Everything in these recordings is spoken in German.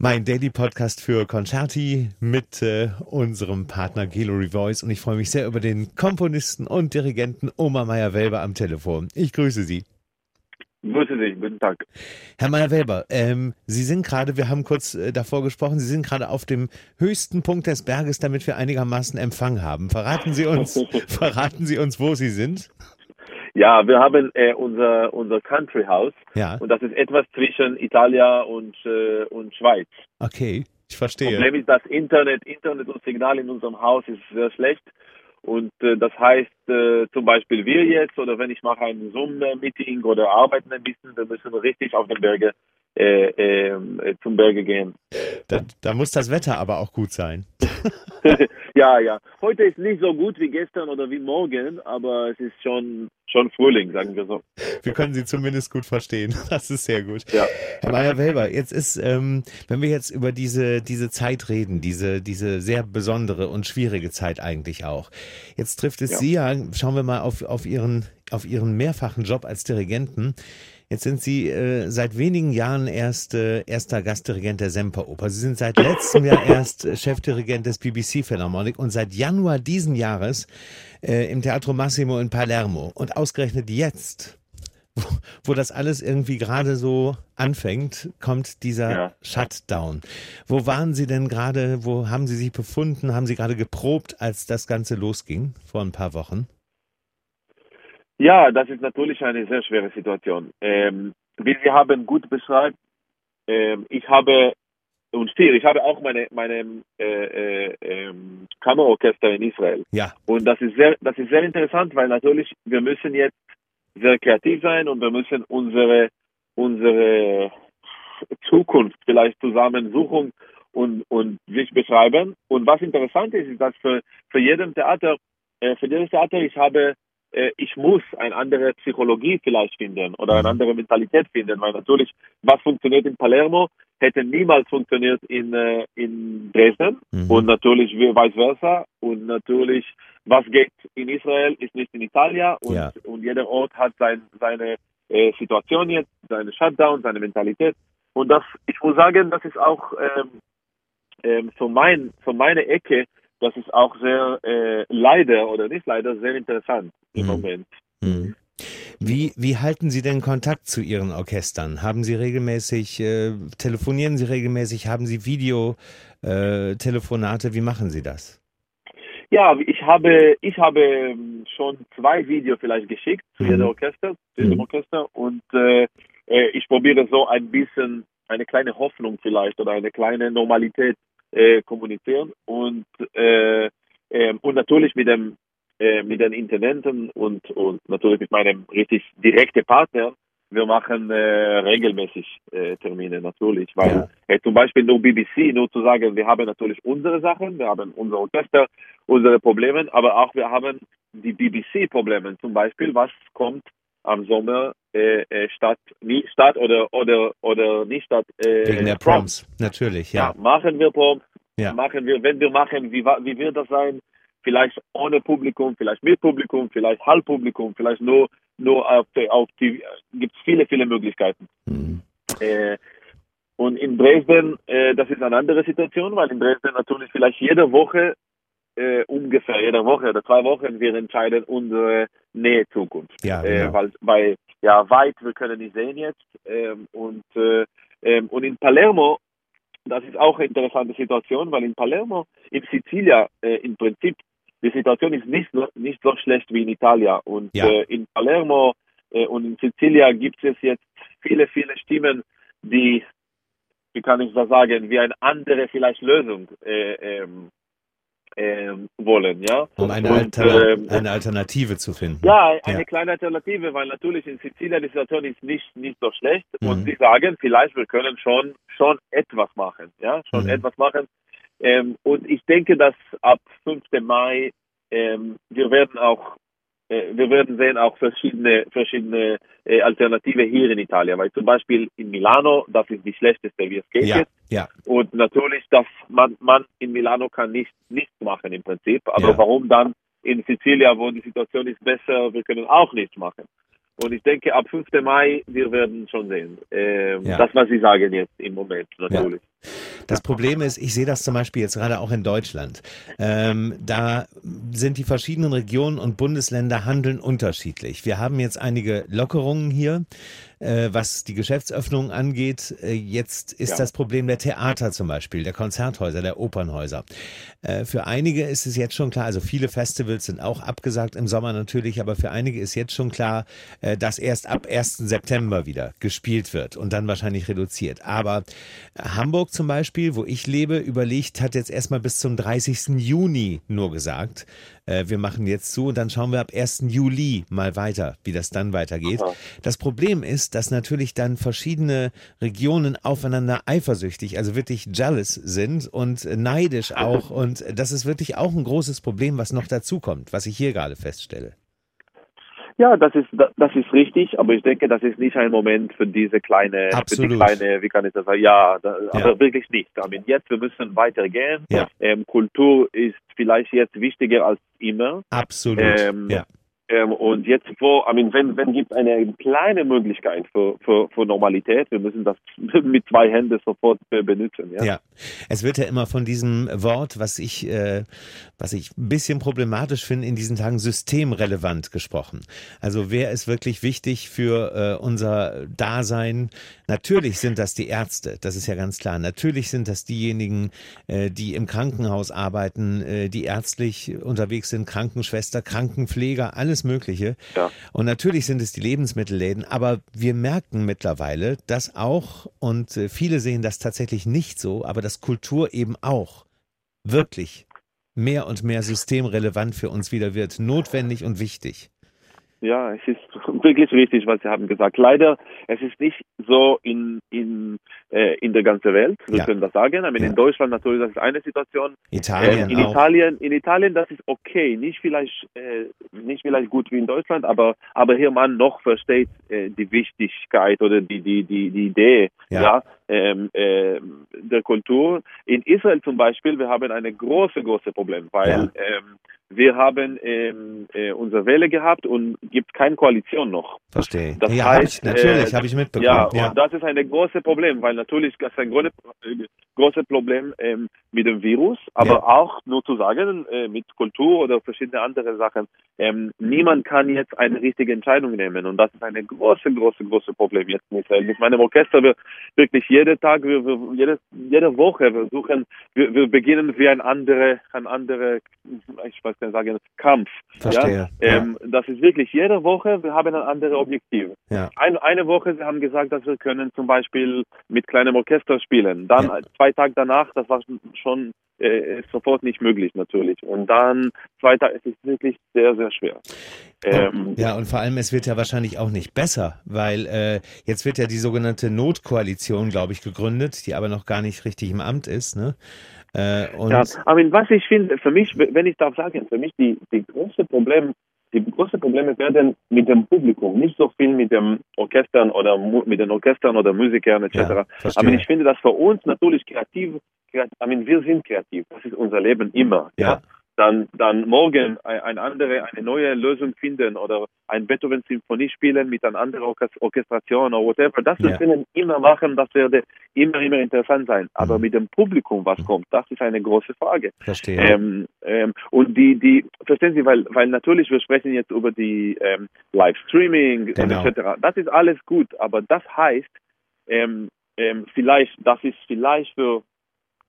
Mein Daily Podcast für Concerti mit äh, unserem Partner Gallery Voice und ich freue mich sehr über den Komponisten und Dirigenten Oma Meyer-Welber am Telefon. Ich grüße Sie. Grüße Sie, guten Tag. Herr Meyer-Welber, ähm, Sie sind gerade, wir haben kurz äh, davor gesprochen, Sie sind gerade auf dem höchsten Punkt des Berges, damit wir einigermaßen Empfang haben. Verraten Sie uns, verraten Sie uns, wo Sie sind? Ja, wir haben äh, unser, unser Country House. Ja. Und das ist etwas zwischen Italien und, äh, und Schweiz. Okay, ich verstehe. Problem ist, das Internet, Internet und Signal in unserem Haus ist sehr schlecht. Und äh, das heißt, äh, zum Beispiel wir jetzt oder wenn ich mache ein Zoom-Meeting oder arbeiten ein bisschen, wir müssen richtig auf den Berge äh, ähm, äh, zum Berge gehen. Da, da muss das Wetter aber auch gut sein. ja, ja. Heute ist nicht so gut wie gestern oder wie morgen, aber es ist schon, schon Frühling, sagen wir so. Wir können Sie zumindest gut verstehen. Das ist sehr gut. Ja. Herr Meyer-Welber, jetzt ist, ähm, wenn wir jetzt über diese, diese Zeit reden, diese, diese sehr besondere und schwierige Zeit eigentlich auch. Jetzt trifft es Ja. Sie ja, schauen wir mal auf, auf, Ihren, auf Ihren mehrfachen Job als Dirigenten. Jetzt sind Sie äh, seit wenigen Jahren erst äh, erster Gastdirigent der Semperoper. Sie sind seit letztem Jahr erst äh, Chefdirigent des BBC Philharmonic und seit Januar diesen Jahres äh, im Teatro Massimo in Palermo. Und ausgerechnet jetzt, wo, wo das alles irgendwie gerade so anfängt, kommt dieser Ja. Shutdown. Wo waren Sie denn gerade? Wo haben Sie sich befunden? Haben Sie gerade geprobt, als das Ganze losging vor ein paar Wochen? Ja, das ist natürlich eine sehr schwere Situation. Ähm, wie Sie haben gut beschreibt, ähm, ich habe und still, ich habe auch meine meine äh, äh, ähm, Kammerorchester in Israel. Ja, und das ist sehr das ist sehr interessant, weil natürlich wir müssen jetzt sehr kreativ sein und wir müssen unsere unsere Zukunft vielleicht zusammen suchen und und sich beschreiben. Und was interessant ist, ist dass für für jedem Theater äh, für jedes Theater ich habe ich muss eine andere Psychologie vielleicht finden oder eine andere Mentalität finden, weil natürlich, was funktioniert in Palermo, hätte niemals funktioniert in, äh, in Dresden. Mhm. und natürlich vice versa. Und natürlich, was geht in Israel, ist nicht in Italien und, Ja. und jeder Ort hat sein, seine äh, Situation jetzt, seine Shutdown, seine Mentalität. Und das, ich muss sagen, das ist auch ähm, ähm, für, mein, für meine Ecke, das ist auch sehr äh, leider oder nicht leider sehr interessant im Mhm. Moment. Mhm. Wie, wie halten Sie denn Kontakt zu Ihren Orchestern? Haben Sie regelmäßig, äh, telefonieren Sie regelmäßig, haben Sie Videotelefonate? Äh? Wie machen Sie das? Ja, ich habe ich habe ähm, schon zwei Videos vielleicht geschickt zu Mhm. jedem Orchester, zu jedem Mhm. Orchester und äh, äh, ich probiere so ein bisschen eine kleine Hoffnung vielleicht oder eine kleine Normalität äh, kommunizieren und äh, ähm, und natürlich mit dem äh, mit den Intendenten und und natürlich mit meinem richtig direkten Partner. Wir machen äh, regelmäßig äh, Termine natürlich, weil Ja. äh, zum Beispiel nur BBC, nur zu sagen, wir haben natürlich unsere Sachen, wir haben unser Orchester, unsere Probleme, aber auch wir haben die BBC-Probleme, zum Beispiel, was kommt am Sommer äh, äh, statt, nie, statt oder oder oder nicht statt äh, Wegen der Proms. Proms, natürlich, Ja. ja. machen wir Proms, Ja. machen wir, wenn wir machen, wie, wie wird das sein? Vielleicht ohne Publikum, vielleicht mit Publikum, vielleicht halb Publikum, vielleicht nur nur auf, auf TV. Gibt es viele, viele Möglichkeiten. Mhm. Äh, und in Dresden, äh, das ist eine andere Situation, weil in Dresden natürlich vielleicht jede Woche, äh, ungefähr jede Woche oder zwei Wochen, wir entscheiden unsere Nähe Zukunft. Ja, Äh, genau. weil bei ja weit, wir können nicht sehen jetzt. Ähm, und, äh, ähm, und in Palermo, das ist auch eine interessante Situation, weil in Palermo, in Sizilien äh, im Prinzip, die Situation ist nicht, so- nicht so schlecht wie in Italien. Und Ja. äh, in Palermo äh, und in Sizilien gibt es jetzt viele, viele Stimmen, die, wie kann ich das sagen, wie eine andere vielleicht Lösung äh, ähm, ähm, wollen, ja. Um eine, Und, ähm, eine Alternative zu finden. ja, eine Ja. kleine Alternative, weil natürlich in Sizilien die Situation ist nicht, nicht so schlecht Mhm. und sie sagen, vielleicht wir können schon, schon etwas machen, ja, schon Mhm. etwas machen. Ähm, und ich denke, dass ab 5. Mai ähm, wir werden auch äh, wir werden sehen auch verschiedene verschiedene äh, Alternative hier in Italien, weil zum Beispiel in Milano, das ist die schlechteste, wie es geht Ja, jetzt. Ja. Und natürlich, dass man, man in Milano kann nicht nichts machen im Prinzip. Aber Ja. warum dann in Sizilien, wo die Situation ist besser, wir können auch nichts machen. Und ich denke, ab 5. Mai, wir werden schon sehen. Ähm, Ja. Das, was Sie sagen jetzt im Moment, natürlich. Das Problem ist, ich sehe das zum Beispiel jetzt gerade auch in Deutschland. Ähm, da sind die verschiedenen Regionen und Bundesländer handeln unterschiedlich. Wir haben jetzt einige Lockerungen hier äh, was die Geschäftsöffnung angeht. Äh, jetzt ist ja. das Problem der Theater zum Beispiel, der Konzerthäuser, der Opernhäuser. Äh, für einige ist es jetzt schon klar, also viele Festivals sind auch abgesagt im Sommer natürlich, aber für einige ist jetzt schon klar, äh, dass erst ab 1. September wieder gespielt wird und dann wahrscheinlich reduziert. Aber Hamburg zum Beispiel, wo ich lebe, überlegt, hat jetzt erstmal bis zum 30. Juni nur gesagt, äh, wir machen jetzt zu und dann schauen wir ab 1. Juli mal weiter, wie das dann weitergeht. Aha. Das Problem ist, dass natürlich dann verschiedene Regionen aufeinander eifersüchtig, also wirklich jealous sind und neidisch auch. Und das ist wirklich auch ein großes Problem, was noch dazu kommt, was ich hier gerade feststelle. Ja, das ist das ist richtig, aber ich denke, das ist nicht ein Moment für diese kleine, Absolut. für die kleine, wie kann ich das sagen? Ja, da, ja. aber wirklich nicht. I mean, jetzt wir müssen weitergehen. Ja. Ähm, Kultur ist vielleicht jetzt wichtiger als immer. Absolut. Ähm, ja. Ähm, und jetzt, wo, I mean, wenn, wenn gibt eine kleine Möglichkeit für, für, für Normalität, wir müssen das mit zwei Händen sofort benutzen. Ja? ja, es wird ja immer von diesem Wort, was ich, äh, was ich ein bisschen problematisch finde, in diesen Tagen systemrelevant gesprochen. Also wer ist wirklich wichtig für äh, unser Dasein? Natürlich sind das die Ärzte, das ist ja ganz klar. Natürlich sind das diejenigen, äh, die im Krankenhaus arbeiten, äh, die ärztlich unterwegs sind, Krankenschwester, Krankenpfleger, alles alles Mögliche. Ja. Und natürlich sind es die Lebensmittelläden, aber wir merken mittlerweile, dass auch, und äh, viele sehen das tatsächlich nicht so, aber dass Kultur eben auch wirklich mehr und mehr systemrelevant für uns wieder wird, notwendig und wichtig. Ja, es ist wirklich wichtig, was Sie haben gesagt. Leider, es ist nicht so in, in, äh, in der ganzen Welt, wir ja. können das sagen. Aber ja. in Deutschland natürlich, das ist eine Situation. Italien äh, in auch. Italien, in Italien, das ist okay. Nicht vielleicht, äh, nicht vielleicht gut wie in Deutschland, aber, aber hier man noch versteht äh, die Wichtigkeit oder die, die, die, die Idee, ja. ja ähm, äh, der Kultur. In Israel zum Beispiel, wir haben ein großes, großes Problem, weil ähm, wir haben ähm, äh, unsere Wähle gehabt und gibt keine Koalition noch. Verstehe. Das ja, heißt, hab ich, natürlich, äh, habe ich mitbekommen. Ja, ja, und das ist ein großes Problem, weil natürlich das ist ein großes, Problem ähm, mit dem Virus, aber ja. auch nur zu sagen, äh, mit Kultur oder verschiedene andere Sachen. Ähm, niemand kann jetzt eine richtige Entscheidung nehmen und das ist ein großes, großes, großes Problem jetzt mit, äh, mit meinem Orchester. Wir wirklich jeden Tag, wir, wir, jede, jede Woche versuchen, wir, wir beginnen wie ein andere, ein andere, ich weiß nicht sagen, Kampf. Verstehe. Ja? Ähm. Das ist wirklich jede Woche, wir haben ein anderes Objektiv. Ja. Ein, eine Woche, sie haben gesagt, dass wir können zum Beispiel mit kleinem Orchester spielen. Dann ja. zwei Tage danach, das war schon äh, sofort nicht möglich natürlich. Und dann zwei Tage, es ist wirklich sehr, sehr schwer. Ähm, ja, und vor allem, es wird ja wahrscheinlich auch nicht besser, weil äh, jetzt wird ja die sogenannte Notkoalition, glaube ich, gegründet, die aber noch gar nicht richtig im Amt ist. Ne? Äh, und ja, aber was ich finde, für mich, wenn ich darf sagen, für mich die, die große Problem, die großen Probleme werden mit dem Publikum, nicht so viel mit dem Orchestern oder mit den Orchestern oder Musikern etc. Ja, aber ich finde, dass für uns natürlich kreativ, kreativ I mean, wir sind kreativ, das ist unser Leben immer. Ja. ja dann, dann morgen eine andere, eine neue Lösung finden oder ein Beethoven-Symphonie spielen mit einer anderen Orchestration oder whatever. Das ja. können immer machen, das werde immer, immer interessant sein. Aber mhm. mit dem Publikum, was mhm. kommt, das ist eine große Frage. Verstehe. Ähm, ähm, und die, die, verstehen Sie, weil, weil natürlich wir sprechen jetzt über die ähm, Livestreaming genau. etc. Das ist alles gut, aber das heißt, ähm, ähm, vielleicht, das ist vielleicht für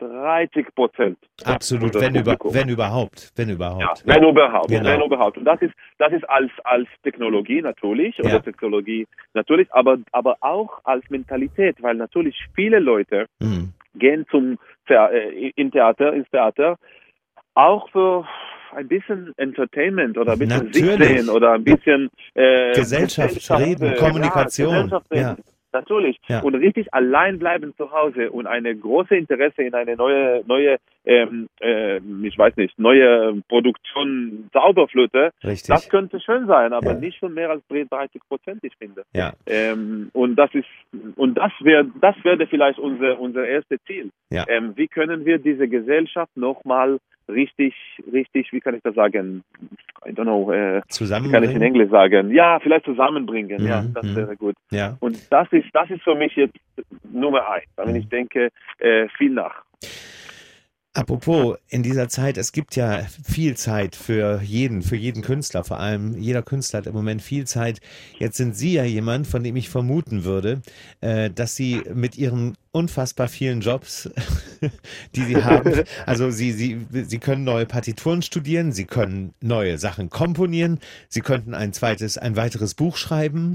30 Prozent. Absolut, wenn, über, wenn überhaupt, wenn überhaupt. Ja, wenn überhaupt, genau. wenn überhaupt. Und das ist, das ist als, als Technologie natürlich, ja. oder Technologie natürlich, aber, aber auch als Mentalität, weil natürlich viele Leute mhm. gehen zum äh, in Theater, ins Theater, auch für ein bisschen Entertainment oder ein bisschen Natürlich. oder ein bisschen äh, Gesellschaft, Gesellschaft reden, Kommunikation. Ja, Gesellschaft reden. Natürlich. Ja. Und richtig allein bleiben zu Hause und eine große Interesse in eine neue, neue, ähm, äh, ich weiß nicht, neue Produktion Zauberflöte, richtig. das könnte schön sein, aber ja. nicht schon mehr als 30 Prozent, ich finde. Ja. Ähm, und das ist, und das wäre, das wäre vielleicht unser, unser erstes Ziel. Ja. Ähm, wie können wir diese Gesellschaft nochmal richtig, richtig, wie kann ich das sagen, I don't know, äh, Zusammenbringen? kann ich in Englisch sagen? Ja, vielleicht zusammenbringen, ja, Mhm, das mhm. wäre gut. Ja. Und das ist, das ist für mich jetzt Nummer eins. Mhm. Also ich denke äh, viel nach. Apropos, in dieser Zeit, es gibt ja viel Zeit für jeden, für jeden Künstler, vor allem jeder Künstler hat im Moment viel Zeit. Jetzt sind Sie ja jemand, von dem ich vermuten würde, äh, dass Sie mit Ihren unfassbar vielen Jobs, die Sie haben, also Sie, Sie, Sie können neue Partituren studieren, Sie können neue Sachen komponieren, Sie könnten ein zweites, ein weiteres Buch schreiben.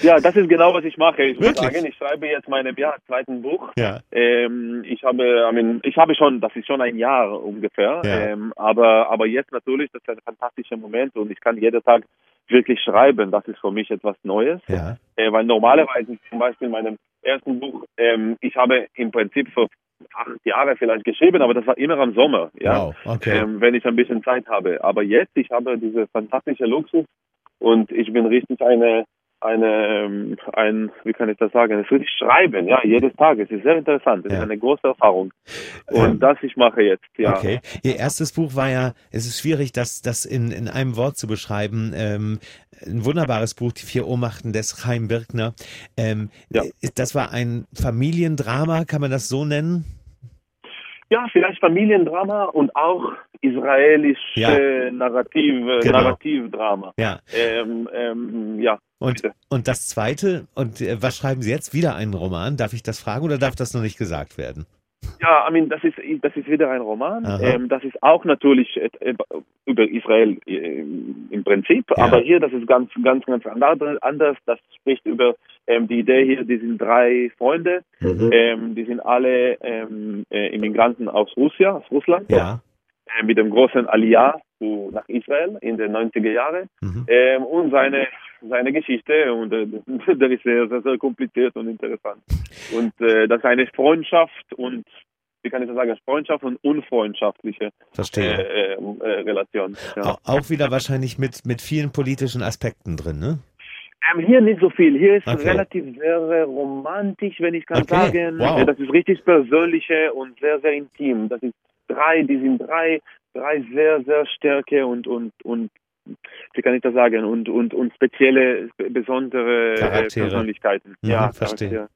Ja, das ist genau, was ich mache. Ich muss Wirklich? sagen, ich schreibe jetzt mein ja, zweiten Buch. Ja, Ähm, ich habe, I mean, ich habe schon, das ist schon ein Jahr ungefähr, Ja. ähm, aber, aber jetzt natürlich, das ist ein fantastischer Moment und ich kann jeden Tag wirklich schreiben. Das ist für mich etwas Neues, ja, äh, weil normalerweise zum Beispiel in meinem ersten Buch, ähm, ich habe im Prinzip für acht Jahre vielleicht geschrieben, aber das war immer am Sommer, ja, wow, okay. ähm, wenn ich ein bisschen Zeit habe. Aber jetzt, ich habe diese fantastische Luxus und ich bin richtig eine eine, ähm, ein, wie kann ich das sagen, es würde ich schreiben, ja, jedes Tag. Es ist sehr interessant. Es Ja. ist eine große Erfahrung. Und Ähm, das ich mache jetzt, ja. Okay. Ihr erstes Buch war ja, es ist schwierig, das, das in, in einem Wort zu beschreiben. Ähm, ein wunderbares Buch, Die vier Ohnmachten des Chaim Birkner. Ähm, Ja. Das war ein Familiendrama, kann man das so nennen? Ja, vielleicht Familiendrama und auch israelische Ja. Narrativ, Genau. Narrativdrama. Ja. Ähm, ähm, ja, Und, Bitte. und das zweite, und äh, was schreiben Sie jetzt? Wieder einen Roman? Darf ich das fragen oder darf das noch nicht gesagt werden? Ja, I mean, das ist das ist wieder ein Roman. Ähm, das ist auch natürlich äh, äh, über Israel äh, im Prinzip, Ja. aber hier das ist ganz ganz ganz anders. Das spricht über ähm, die Idee hier. Die sind drei Freunde. Ähm, die sind alle ähm, äh, Immigranten aus Russland, aus Russland Ja. äh, mit dem großen Aliyah zu, nach Israel in den 90er Jahren. Mhm. Ähm, und seine, seine Geschichte und äh, der ist sehr, sehr, sehr kompliziert und interessant. Und äh, das ist eine Freundschaft und wie kann ich das sagen, Freundschaft und unfreundschaftliche äh, äh, äh, Relation. Ja. Au- Auch wieder wahrscheinlich mit, mit vielen politischen Aspekten drin, ne? Ähm, hier nicht so viel. Hier ist Okay. relativ sehr, sehr romantisch, wenn ich kann Okay. sagen. Wow. Äh, Das ist richtig persönliche und sehr, sehr intim. Das ist drei, die sind drei, drei sehr, sehr starke und, und, und wie kann ich das sagen, und, und, und spezielle, besondere äh, Charaktere. Persönlichkeiten. Mhm, ja, verstehe.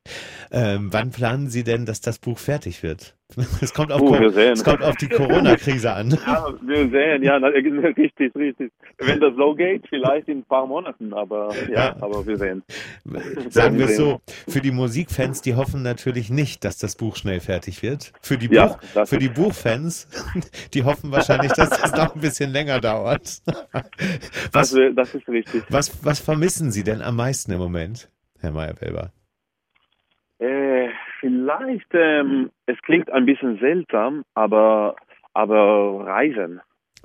Ähm, wann planen Sie denn, dass das Buch fertig wird? Es kommt auf, sehen. es kommt auf die Corona-Krise an. Ja, wir sehen, ja, richtig, richtig. Wenn das so geht, vielleicht in ein paar Monaten, aber ja, Ja. aber wir sehen. Sagen wir es so, für die Musikfans, die hoffen natürlich nicht, dass das Buch schnell fertig wird. Für die, Ja, Buch, für die Buchfans, die hoffen wahrscheinlich, dass das noch ein bisschen länger dauert. Das, Was, wär- das ist richtig. was, was vermissen Sie denn am meisten im Moment, Herr Meyer-Welber? Äh, vielleicht, ähm, es klingt ein bisschen seltsam, aber, aber Reisen.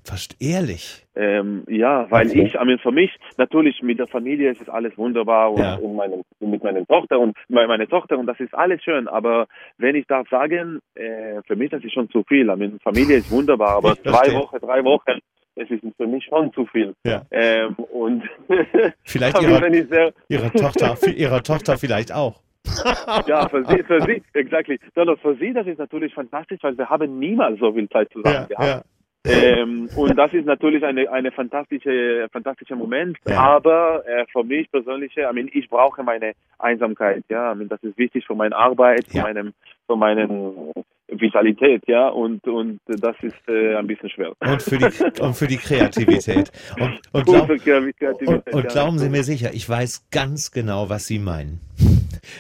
Fast ehrlich. Ähm, ja, weil Okay. ich, I mean, für mich, natürlich mit der Familie ist es alles wunderbar und, Ja. und meine, mit meiner Tochter und meine, meine Tochter und das ist alles schön, aber wenn ich darf sagen, äh, für mich das ist schon zu viel. I mean, Familie ist wunderbar, aber zwei Wochen, drei Wochen, es ist für mich schon zu viel. Ja. Ähm, und Vielleicht ihrer, wenn ich sehr, ihre Tochter, für ihre Tochter vielleicht auch. Ja, für sie, für sie, exactly. No, no, für sie, das ist natürlich fantastisch, weil wir haben niemals so viel Zeit zusammen Ja, gehabt. ja. Ähm, und das ist natürlich eine, eine fantastische, fantastischer Moment. Ja. Aber äh, für mich persönlich, I mean, ich brauche meine Einsamkeit. Ja, I mean, das ist wichtig für meine Arbeit, für Ja. meinem, für meinen Vitalität. Ja, und und das ist äh, ein bisschen schwer. Und für die, und für die Kreativität. Und, und, glaub, für und, und glauben Sie mir sicher, ich weiß ganz genau, was Sie meinen.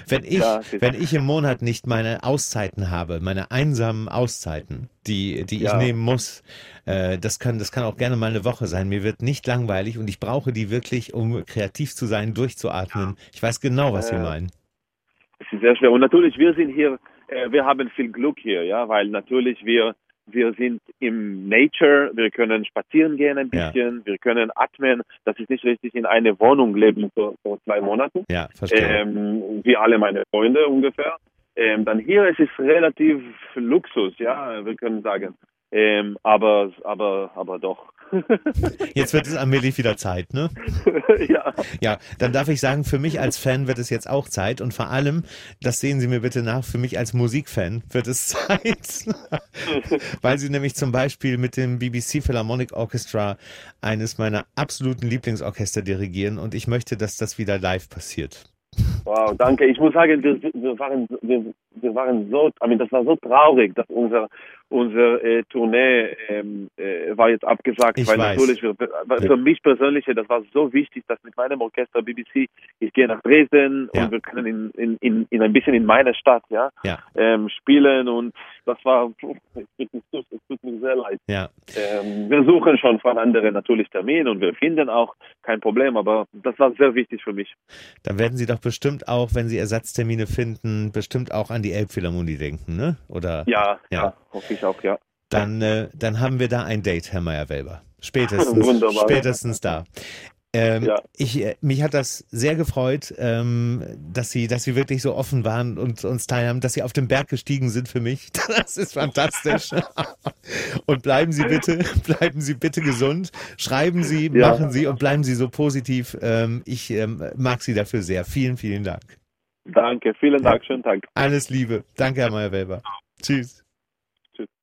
Wenn ich, Ja, wenn ich im Monat nicht meine Auszeiten habe, meine einsamen Auszeiten, die, die ich Ja. nehmen muss, äh, das kann, das kann auch gerne mal eine Woche sein. Mir wird nicht langweilig und ich brauche die wirklich, um kreativ zu sein, durchzuatmen. Ich weiß genau, was Sie Ja. meinen. Es ist sehr schwer. Und natürlich, wir sind hier, äh, wir haben viel Glück hier, ja, weil natürlich wir, wir sind im Nature, wir können spazieren gehen ein Ja. bisschen, wir können atmen. Das ist nicht richtig in eine Wohnung leben vor, vor zwei Monaten, Ja, verstehe. ähm, wie alle meine Freunde ungefähr. Ähm, dann hier ist es relativ Luxus, ja, wir können sagen. Ähm, aber, aber, aber doch. Jetzt wird es allmählich wieder Zeit, ne? ja. Ja, dann darf ich sagen, für mich als Fan wird es jetzt auch Zeit und vor allem, das sehen Sie mir bitte nach, für mich als Musikfan wird es Zeit, weil Sie nämlich zum Beispiel mit dem BBC Philharmonic Orchestra eines meiner absoluten Lieblingsorchester dirigieren und ich möchte, dass das wieder live passiert. Wow, danke. Ich muss sagen, wir, wir waren, wir, wir waren so, I mean, das war so traurig, dass unser unser äh, Tournee ähm, äh, war jetzt abgesagt, ich weil weiß. natürlich für, für mich persönlich, das war so wichtig, dass mit meinem Orchester BBC, ich gehe nach Dresden Ja. und wir können in, in, in, in ein bisschen in meiner Stadt, ja, Ja. ähm, spielen und das war, es tut, mir sehr leid. Ja, Ähm, wir suchen schon von anderen natürlich Termine und wir finden auch kein Problem, aber das war sehr wichtig für mich. dann werden Sie doch bestimmt auch, wenn Sie Ersatztermine finden, bestimmt auch an die Elbphilharmonie denken, ne? Oder Ja, Ja. ja, hoffe ich auch, ja. dann, äh, dann haben wir da ein Date, Herr Meyer-Welber. Spätestens, Wunderbar. spätestens da. Ähm, Ja. ich, äh, mich hat das sehr gefreut, ähm, dass Sie, dass Sie wirklich so offen waren und uns teilhaben, dass Sie auf den Berg gestiegen sind für mich. Das ist fantastisch. und bleiben Sie bitte, bleiben Sie bitte gesund. Schreiben Sie, Ja. machen Sie und bleiben Sie so positiv. Ähm, ich ähm, mag Sie dafür sehr. Vielen, vielen Dank. Danke, vielen Dank, schönen Tag. Alles Liebe. Danke, Herr Meyer-Welber. Tschüss.